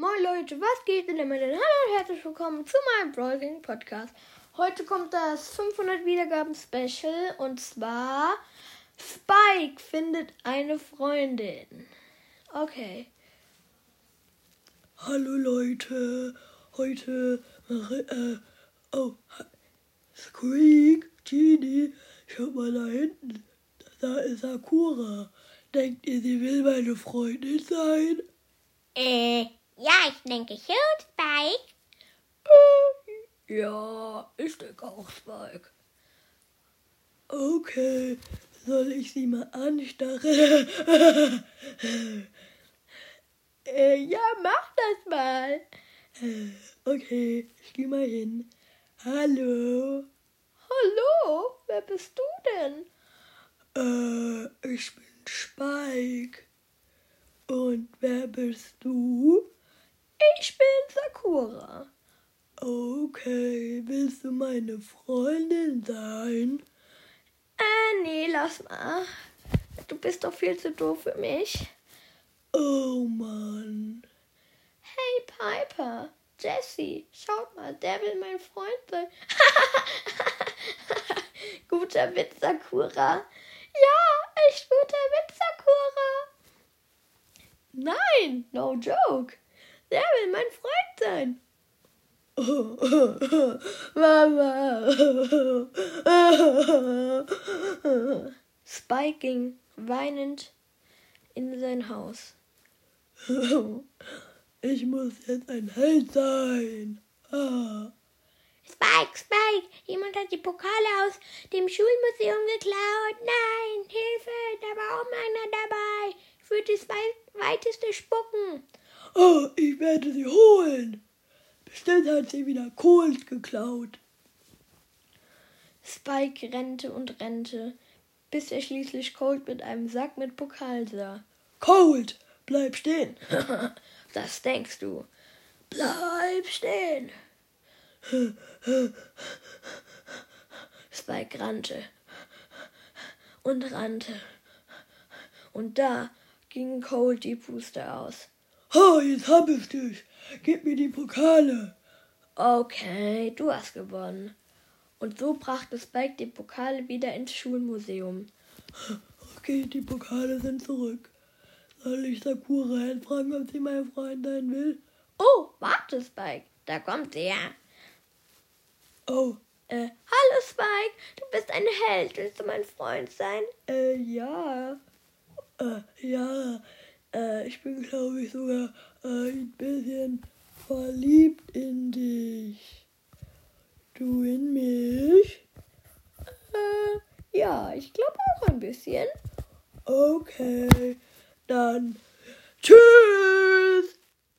Moin Leute, was geht denn damit? Hallo und herzlich willkommen zu meinem Browsing Podcast. Heute kommt das 500 Wiedergaben Special und zwar Spike findet eine Freundin. Okay. Hallo Leute, heute mache äh, oh Squeak, Genie, schau mal da hinten, da ist Sakura. Denkt ihr, sie will meine Freundin sein? Äh, ja, ich denke schon, Spike. Ja, ich denke auch Spike. Okay, soll ich sie mal anstarren? äh, ja, mach das mal. Okay, ich geh mal hin. Hallo. Hallo, wer bist du denn? Äh, ich bin Spike. Und wer bist du? Ich bin Sakura. Okay, willst du meine Freundin sein? Äh, nee, lass mal. Du bist doch viel zu doof für mich. Oh Mann. Hey Piper, Jessie, schaut mal, der will mein Freund sein. Guter Witz, Sakura. Ja, echt guter Witz, Sakura. Nein, no joke. Der will mein Freund sein. Mama. Spike ging weinend in sein Haus. Ich muss jetzt ein Held sein. Ah. Spike, Spike, jemand hat die Pokale aus dem Schulmuseum geklaut. Nein, Hilfe, da war auch einer dabei. Für das weiteste Spucken. Oh, ich werde sie holen. Bestimmt hat sie wieder Colt geklaut. Spike rennte und rennte, bis er schließlich Colt mit einem Sack mit Pokal sah. Colt, bleib stehen. das denkst du. Bleib stehen. Spike rannte und rannte. Und da ging Colt die Puste aus. Oh, jetzt hab ich dich. Gib mir die Pokale. Okay, du hast gewonnen. Und so brachte Spike die Pokale wieder ins Schulmuseum. Okay, die Pokale sind zurück. Soll ich Sakura fragen, ob sie mein Freund sein will? Oh, warte, Spike. Da kommt sie ja. Oh. Äh, hallo Spike, du bist ein Held. Willst du mein Freund sein? Äh, ja. Äh, ja. Äh, ich bin, glaube ich, sogar äh, ein bisschen verliebt in dich. Du in mich? Äh, ja, ich glaube auch ein bisschen. Okay, dann tschüss.